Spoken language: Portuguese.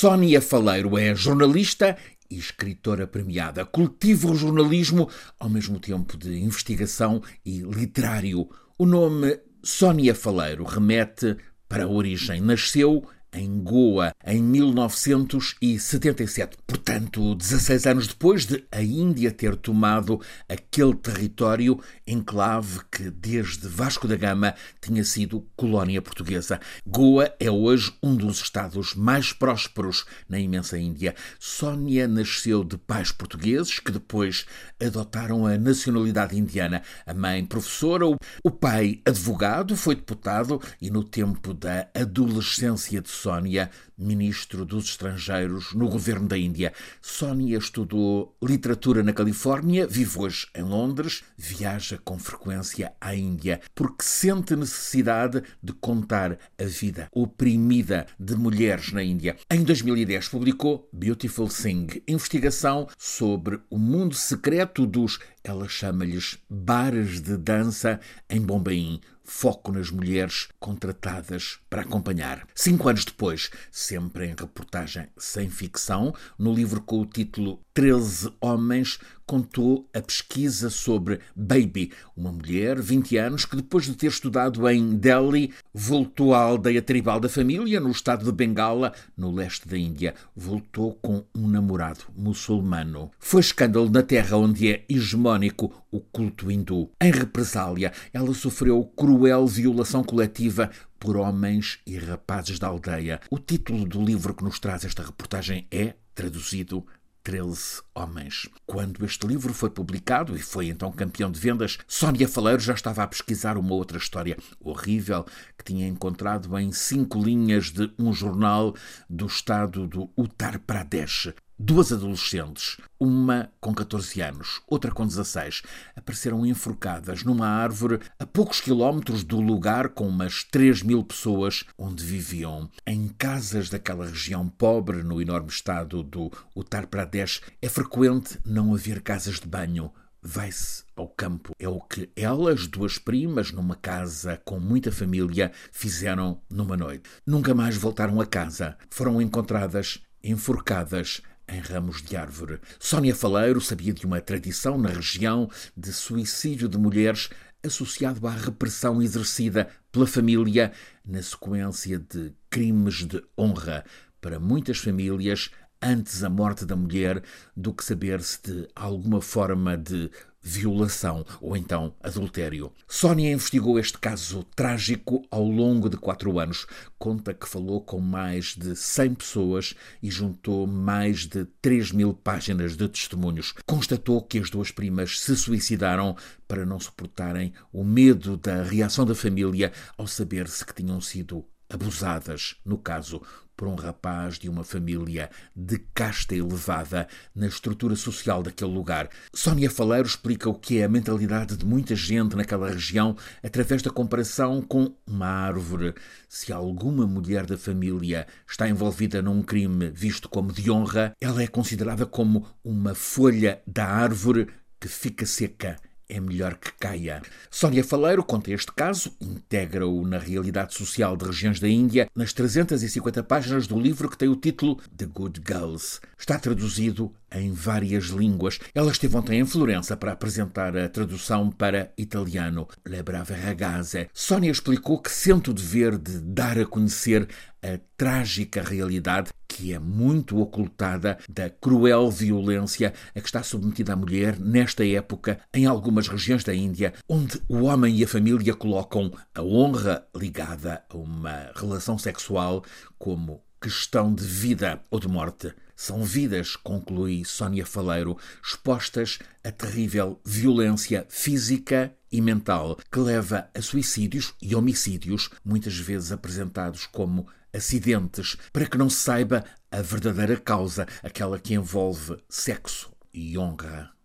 Sónia Faleiro é jornalista e escritora premiada. Cultiva o jornalismo ao mesmo tempo de investigação e literário. O nome Sónia Faleiro remete para a origem. Nasceu em Goa, em 1977. Portanto, 16 anos depois de a Índia ter tomado aquele território enclave que desde Vasco da Gama tinha sido colónia portuguesa. Goa é hoje um dos estados mais prósperos na imensa Índia. Sónia nasceu de pais portugueses que depois adotaram a nacionalidade indiana. A mãe professora, o pai advogado, foi deputado e no tempo da adolescência de Sónia, ministro dos Estrangeiros no governo da Índia. Sónia estudou literatura na Califórnia, vive hoje em Londres, viaja com frequência à Índia porque sente necessidade de contar a vida oprimida de mulheres na Índia. Em 2010 publicou Beautiful Thing, investigação sobre o mundo secreto dos, ela chama-lhes, bares de dança em Bombaim foco nas mulheres contratadas para acompanhar. Cinco anos depois, sempre em reportagem sem ficção, no livro com o título 13 Homens, contou a pesquisa sobre Baby, uma mulher, 20 anos, que depois de ter estudado em Delhi, voltou à aldeia tribal da família, no estado de Bengala, no leste da Índia. Voltou com um namorado muçulmano. Foi escândalo na terra onde é hegemónico o culto hindu. Em represália, ela sofreu cruel violação coletiva por homens e rapazes da aldeia. O título do livro que nos traz esta reportagem é, traduzido, 13 homens. Quando este livro foi publicado e foi então campeão de vendas, Sónia Faleiro já estava a pesquisar uma outra história horrível que tinha encontrado em cinco linhas de um jornal do estado do Uttar Pradesh. Duas adolescentes, uma com 14 anos, outra com 16, apareceram enforcadas numa árvore a poucos quilómetros do lugar com umas 3 mil pessoas onde viviam. Em casas daquela região pobre, no enorme estado do Uttar Pradesh, é frequente não haver casas de banho. Vai-se ao campo. É o que elas, duas primas, numa casa com muita família, fizeram numa noite. Nunca mais voltaram a casa. Foram encontradas enforcadas em ramos de árvore. Sónia Faleiro sabia de uma tradição na região de suicídio de mulheres associado à repressão exercida pela família na sequência de crimes de honra. Para muitas famílias, antes a morte da mulher do que saber-se de alguma forma de violação ou então adultério. Sónia investigou este caso trágico ao longo de quatro anos. Conta que falou com mais de 100 pessoas e juntou mais de 3 mil páginas de testemunhos. Constatou que as duas primas se suicidaram para não suportarem o medo da reação da família ao saber-se que tinham sido abusadas, no caso, por um rapaz de uma família de casta elevada na estrutura social daquele lugar. Sónia Faleiro explica o que é a mentalidade de muita gente naquela região através da comparação com uma árvore. Se alguma mulher da família está envolvida num crime visto como de honra, ela é considerada como uma folha da árvore que fica seca é melhor que caia. Sónia Faleiro conta este caso, integra-o na realidade social de regiões da Índia, nas 350 páginas do livro que tem o título The Good Girls. Está traduzido em várias línguas. Ela esteve ontem em Florença para apresentar a tradução para italiano, Le Brave Ragazze. Sónia explicou que sente o dever de dar a conhecer a trágica realidade que é muito ocultada da cruel violência a que está submetida a mulher nesta época em algumas regiões da Índia, onde o homem e a família colocam a honra ligada a uma relação sexual como questão de vida ou de morte. São vidas, conclui Sónia Faleiro, expostas a terrível violência física e mental que leva a suicídios e homicídios, muitas vezes apresentados como acidentes, para que não se saiba a verdadeira causa, aquela que envolve sexo e honra.